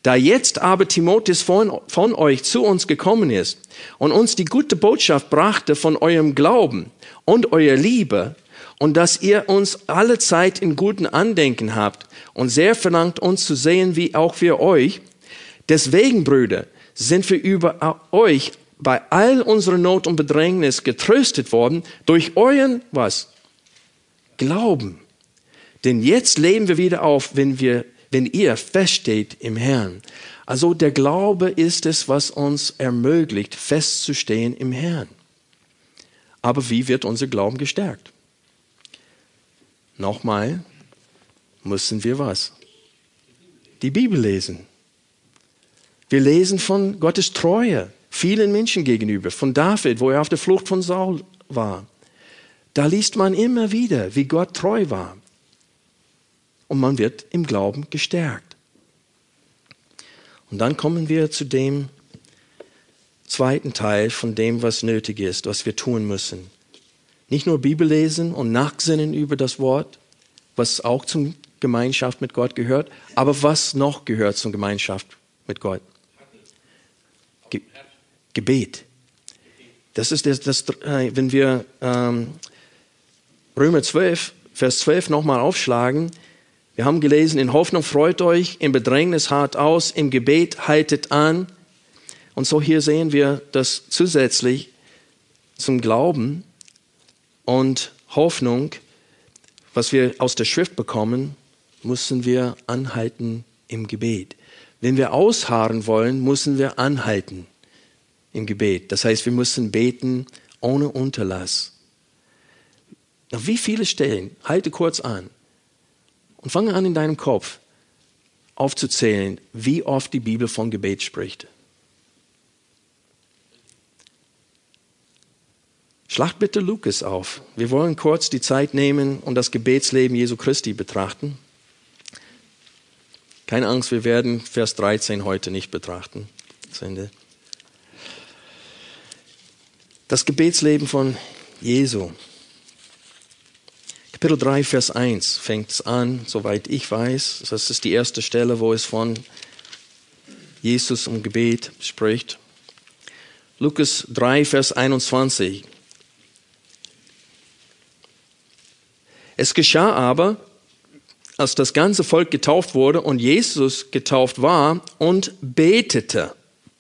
Da jetzt aber Timotheus von, von euch zu uns gekommen ist und uns die gute Botschaft brachte von eurem Glauben und eurer Liebe und dass ihr uns alle Zeit in guten Andenken habt und sehr verlangt uns zu sehen, wie auch wir euch. Deswegen, Brüder, sind wir über euch bei all unserer Not und Bedrängnis getröstet worden durch euren, was? Glauben. Denn jetzt leben wir wieder auf, wenn wir, wenn ihr feststeht im Herrn. Also der Glaube ist es, was uns ermöglicht, festzustehen im Herrn. Aber wie wird unser Glauben gestärkt? Nochmal müssen wir was? Die Bibel lesen. Wir lesen von Gottes Treue vielen Menschen gegenüber, von David, wo er auf der Flucht von Saul war. Da liest man immer wieder, wie Gott treu war. Und man wird im Glauben gestärkt. Und dann kommen wir zu dem zweiten Teil von dem, was nötig ist, was wir tun müssen. Nicht nur Bibel lesen und nachsinnen über das Wort, was auch zur Gemeinschaft mit Gott gehört, aber was noch gehört zur Gemeinschaft mit Gott? Ge Gebet. Das ist das, das äh, wenn wir ähm, Römer 12, Vers 12 nochmal aufschlagen. Wir haben gelesen, in Hoffnung freut euch, im Bedrängnis hart aus, im Gebet haltet an. Und so hier sehen wir, dass zusätzlich zum Glauben und Hoffnung, was wir aus der Schrift bekommen, müssen wir anhalten im Gebet. Wenn wir ausharren wollen, müssen wir anhalten im Gebet. Das heißt, wir müssen beten ohne Unterlass. Nach wie viele Stellen, halte kurz an und fange an in deinem Kopf aufzuzählen, wie oft die Bibel von Gebet spricht. Schlag bitte Lukas auf. Wir wollen kurz die Zeit nehmen und das Gebetsleben Jesu Christi betrachten. Keine Angst, wir werden Vers 13 heute nicht betrachten. Das Gebetsleben von Jesu. Kapitel 3, Vers 1 fängt es an, soweit ich weiß. Das ist die erste Stelle, wo es von Jesus um Gebet spricht. Lukas 3, Vers 21. Es geschah aber, als das ganze Volk getauft wurde und Jesus getauft war und betete,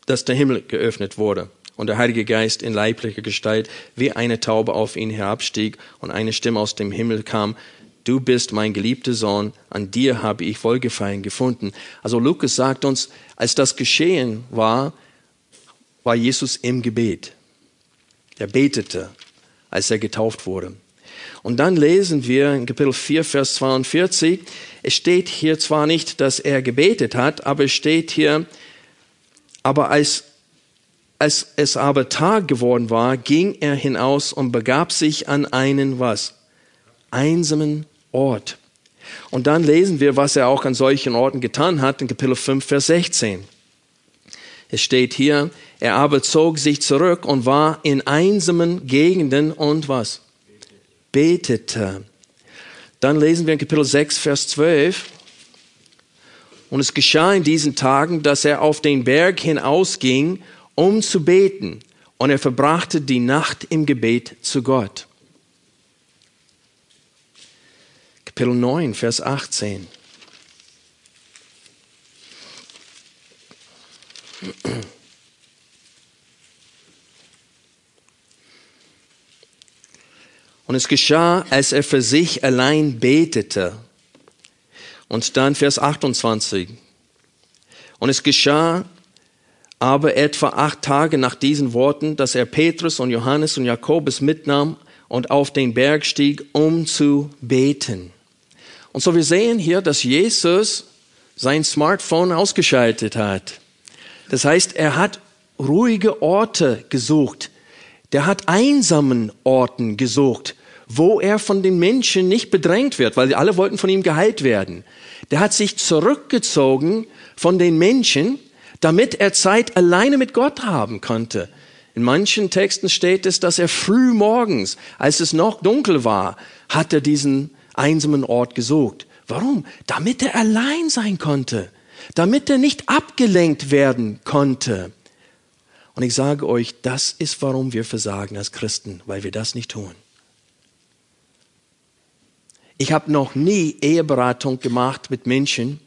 dass der Himmel geöffnet wurde und der Heilige Geist in leiblicher Gestalt wie eine Taube auf ihn herabstieg und eine Stimme aus dem Himmel kam, du bist mein geliebter Sohn, an dir habe ich Wohlgefallen gefunden. Also Lukas sagt uns, als das geschehen war, war Jesus im Gebet. Er betete, als er getauft wurde. Und dann lesen wir in Kapitel 4, Vers 42, es steht hier zwar nicht, dass er gebetet hat, aber es steht hier, aber als, als es aber Tag geworden war, ging er hinaus und begab sich an einen was? Einsamen Ort. Und dann lesen wir, was er auch an solchen Orten getan hat in Kapitel 5, Vers 16. Es steht hier, er aber zog sich zurück und war in einsamen Gegenden und was? Betete. Dann lesen wir in Kapitel 6, Vers 12. Und es geschah in diesen Tagen, dass er auf den Berg hinausging, um zu beten. Und er verbrachte die Nacht im Gebet zu Gott. Kapitel 9, Vers 18. Und es geschah, als er für sich allein betete. Und dann Vers 28. Und es geschah aber etwa acht Tage nach diesen Worten, dass er Petrus und Johannes und Jakobus mitnahm und auf den Berg stieg, um zu beten. Und so wir sehen hier, dass Jesus sein Smartphone ausgeschaltet hat. Das heißt, er hat ruhige Orte gesucht. Der hat einsamen Orten gesucht, wo er von den Menschen nicht bedrängt wird, weil alle wollten von ihm geheilt werden. Der hat sich zurückgezogen von den Menschen, damit er Zeit alleine mit Gott haben konnte. In manchen Texten steht es, dass er früh morgens, als es noch dunkel war, hat er diesen einsamen Ort gesucht. Warum? Damit er allein sein konnte damit er nicht abgelenkt werden konnte. Und ich sage euch, das ist, warum wir versagen als Christen, weil wir das nicht tun. Ich habe noch nie Eheberatung gemacht mit Menschen,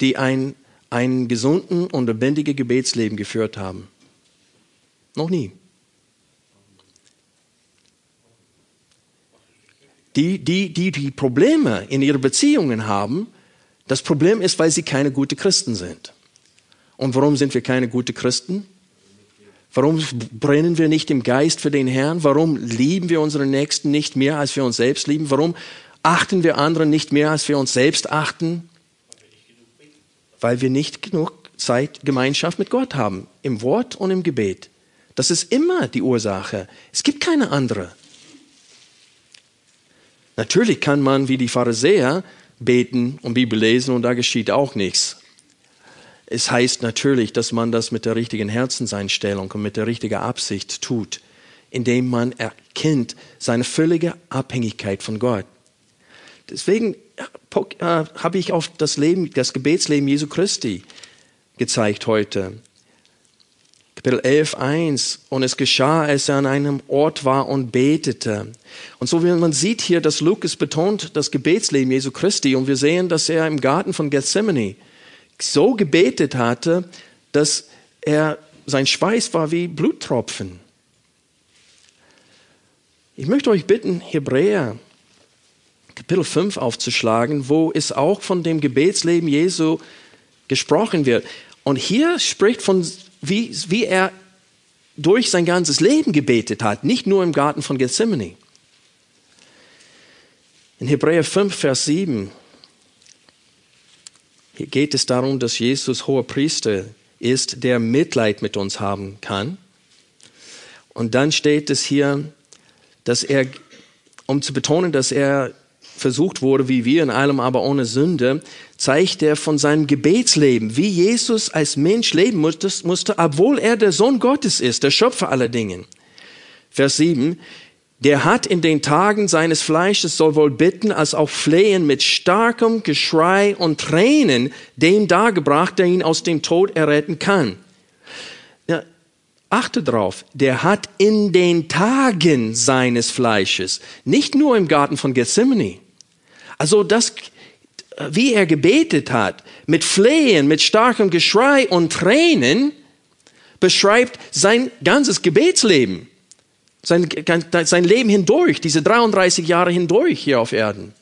die ein, einen gesunden und lebendigen Gebetsleben geführt haben. Noch nie. Die, die, die, die Probleme in ihren Beziehungen haben, das Problem ist, weil sie keine guten Christen sind. Und warum sind wir keine guten Christen? Warum brennen wir nicht im Geist für den Herrn? Warum lieben wir unseren Nächsten nicht mehr, als wir uns selbst lieben? Warum achten wir anderen nicht mehr, als wir uns selbst achten? Weil wir nicht genug Zeit, Gemeinschaft mit Gott haben, im Wort und im Gebet. Das ist immer die Ursache. Es gibt keine andere. Natürlich kann man wie die Pharisäer beten und Bibel lesen und da geschieht auch nichts. Es heißt natürlich, dass man das mit der richtigen Herzenseinstellung und mit der richtigen Absicht tut, indem man erkennt seine völlige Abhängigkeit von Gott. Deswegen äh, habe ich auf das Leben, das Gebetsleben Jesu Christi gezeigt heute. Kapitel 11, 1. Und es geschah, als er an einem Ort war und betete. Und so wie man sieht hier, dass Lukas betont das Gebetsleben Jesu Christi und wir sehen, dass er im Garten von Gethsemane so gebetet hatte, dass er, sein Schweiß war wie Bluttropfen. Ich möchte euch bitten, Hebräer Kapitel 5 aufzuschlagen, wo es auch von dem Gebetsleben Jesu gesprochen wird. Und hier spricht von wie, wie er durch sein ganzes Leben gebetet hat, nicht nur im Garten von Gethsemane. In Hebräer 5, Vers 7, hier geht es darum, dass Jesus hoher Priester ist, der Mitleid mit uns haben kann. Und dann steht es hier, dass er, um zu betonen, dass er versucht wurde, wie wir in allem, aber ohne Sünde, zeigt er von seinem Gebetsleben, wie Jesus als Mensch leben musste, obwohl er der Sohn Gottes ist, der Schöpfer aller Dinge. Vers 7. Der hat in den Tagen seines Fleisches sowohl bitten als auch flehen mit starkem Geschrei und Tränen dem dargebracht, der ihn aus dem Tod erretten kann. Ja, achte drauf, der hat in den Tagen seines Fleisches, nicht nur im Garten von Gethsemane, also das, wie er gebetet hat, mit Flehen, mit starkem Geschrei und Tränen, beschreibt sein ganzes Gebetsleben. Sein, sein Leben hindurch, diese 33 Jahre hindurch hier auf Erden.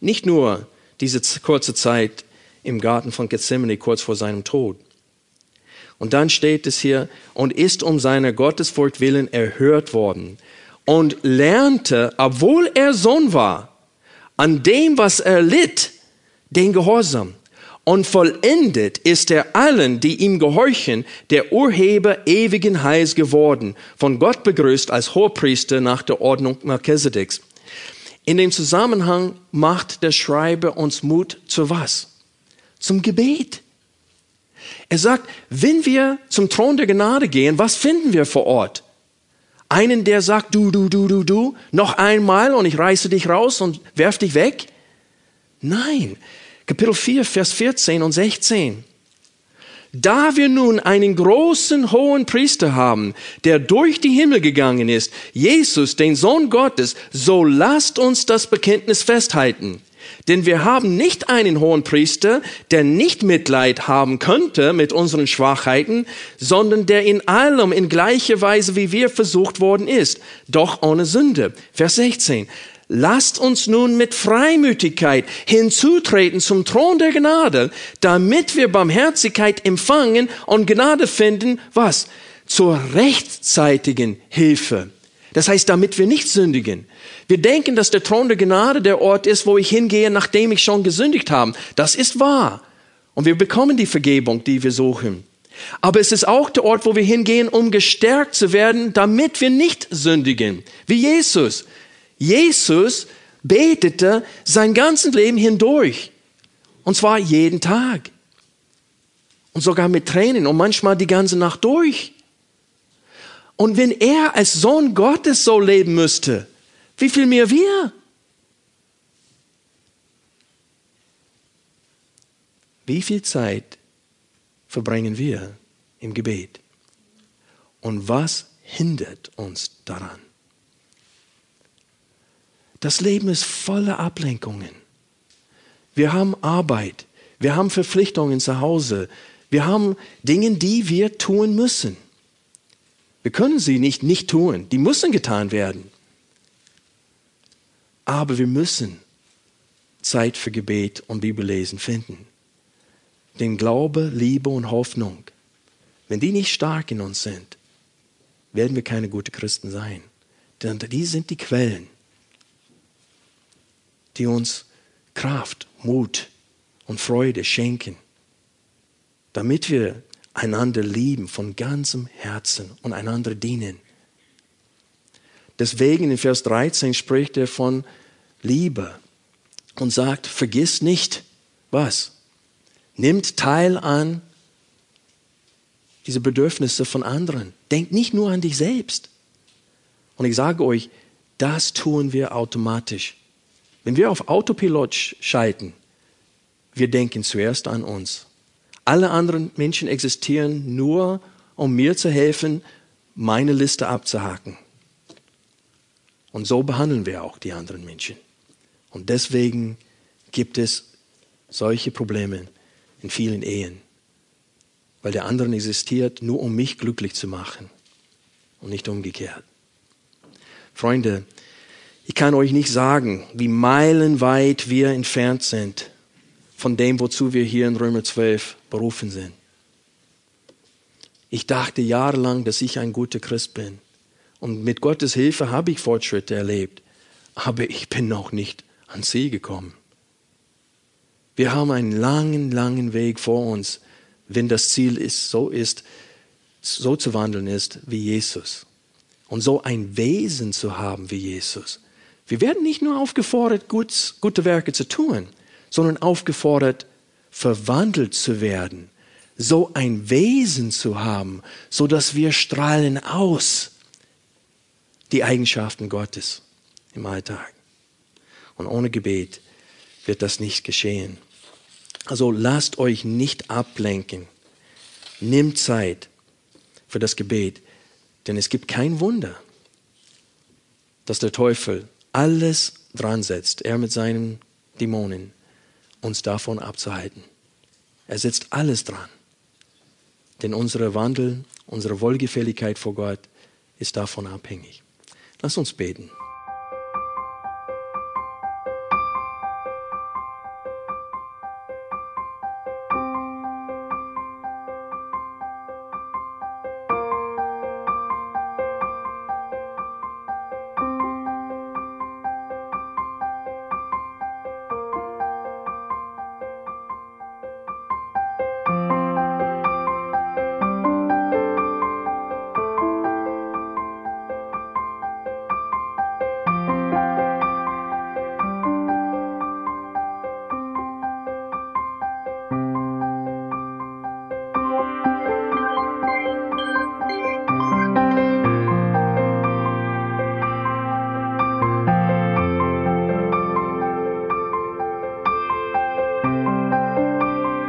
Nicht nur diese kurze Zeit im Garten von Gethsemane kurz vor seinem Tod. Und dann steht es hier, und ist um seiner Gottesfurcht willen erhört worden und lernte, obwohl er Sohn war, an dem, was er litt, den Gehorsam. Und vollendet ist er allen, die ihm gehorchen, der Urheber ewigen Heils geworden, von Gott begrüßt als Hohepriester nach der Ordnung Melchisedeks. In dem Zusammenhang macht der Schreiber uns Mut zu was? Zum Gebet. Er sagt, wenn wir zum Thron der Gnade gehen, was finden wir vor Ort? Einen, der sagt, du, du, du, du, du, noch einmal und ich reiße dich raus und werf dich weg? Nein. Kapitel 4, Vers 14 und 16. Da wir nun einen großen hohen Priester haben, der durch die Himmel gegangen ist, Jesus, den Sohn Gottes, so lasst uns das Bekenntnis festhalten. Denn wir haben nicht einen hohen Priester, der nicht Mitleid haben könnte mit unseren Schwachheiten, sondern der in allem in gleicher Weise wie wir versucht worden ist, doch ohne Sünde. Vers 16. Lasst uns nun mit Freimütigkeit hinzutreten zum Thron der Gnade, damit wir Barmherzigkeit empfangen und Gnade finden, was? Zur rechtzeitigen Hilfe. Das heißt, damit wir nicht sündigen. Wir denken, dass der Thron der Gnade der Ort ist, wo ich hingehe, nachdem ich schon gesündigt habe. Das ist wahr. Und wir bekommen die Vergebung, die wir suchen. Aber es ist auch der Ort, wo wir hingehen, um gestärkt zu werden, damit wir nicht sündigen. Wie Jesus. Jesus betete sein ganzes Leben hindurch. Und zwar jeden Tag. Und sogar mit Tränen und manchmal die ganze Nacht durch. Und wenn er als Sohn Gottes so leben müsste, wie viel mehr wir? Wie viel Zeit verbringen wir im Gebet? Und was hindert uns daran? Das Leben ist voller Ablenkungen. Wir haben Arbeit, wir haben Verpflichtungen zu Hause, wir haben Dinge, die wir tun müssen. Wir können sie nicht nicht tun, die müssen getan werden. Aber wir müssen Zeit für Gebet und Bibellesen finden. Denn Glaube, Liebe und Hoffnung, wenn die nicht stark in uns sind, werden wir keine guten Christen sein. Denn die sind die Quellen die uns Kraft, Mut und Freude schenken, damit wir einander lieben von ganzem Herzen und einander dienen. Deswegen in Vers 13 spricht er von Liebe und sagt, vergiss nicht, was? Nimmt teil an diese Bedürfnisse von anderen. Denkt nicht nur an dich selbst. Und ich sage euch, das tun wir automatisch. Wenn wir auf Autopilot schalten, wir denken zuerst an uns. Alle anderen Menschen existieren nur, um mir zu helfen, meine Liste abzuhaken. Und so behandeln wir auch die anderen Menschen. Und deswegen gibt es solche Probleme in vielen Ehen, weil der andere existiert nur, um mich glücklich zu machen und nicht umgekehrt. Freunde, ich kann euch nicht sagen, wie meilenweit wir entfernt sind von dem, wozu wir hier in Römer 12 berufen sind. Ich dachte jahrelang, dass ich ein guter Christ bin. Und mit Gottes Hilfe habe ich Fortschritte erlebt. Aber ich bin noch nicht ans Ziel gekommen. Wir haben einen langen, langen Weg vor uns, wenn das Ziel ist, so ist, so zu wandeln ist wie Jesus. Und so ein Wesen zu haben wie Jesus. Wir werden nicht nur aufgefordert, gut, gute Werke zu tun, sondern aufgefordert, verwandelt zu werden, so ein Wesen zu haben, so dass wir strahlen aus die Eigenschaften Gottes im Alltag. Und ohne Gebet wird das nicht geschehen. Also lasst euch nicht ablenken. Nimmt Zeit für das Gebet, denn es gibt kein Wunder, dass der Teufel alles dran setzt, er mit seinen Dämonen, uns davon abzuhalten. Er setzt alles dran. Denn unser Wandel, unsere Wohlgefälligkeit vor Gott ist davon abhängig. Lass uns beten.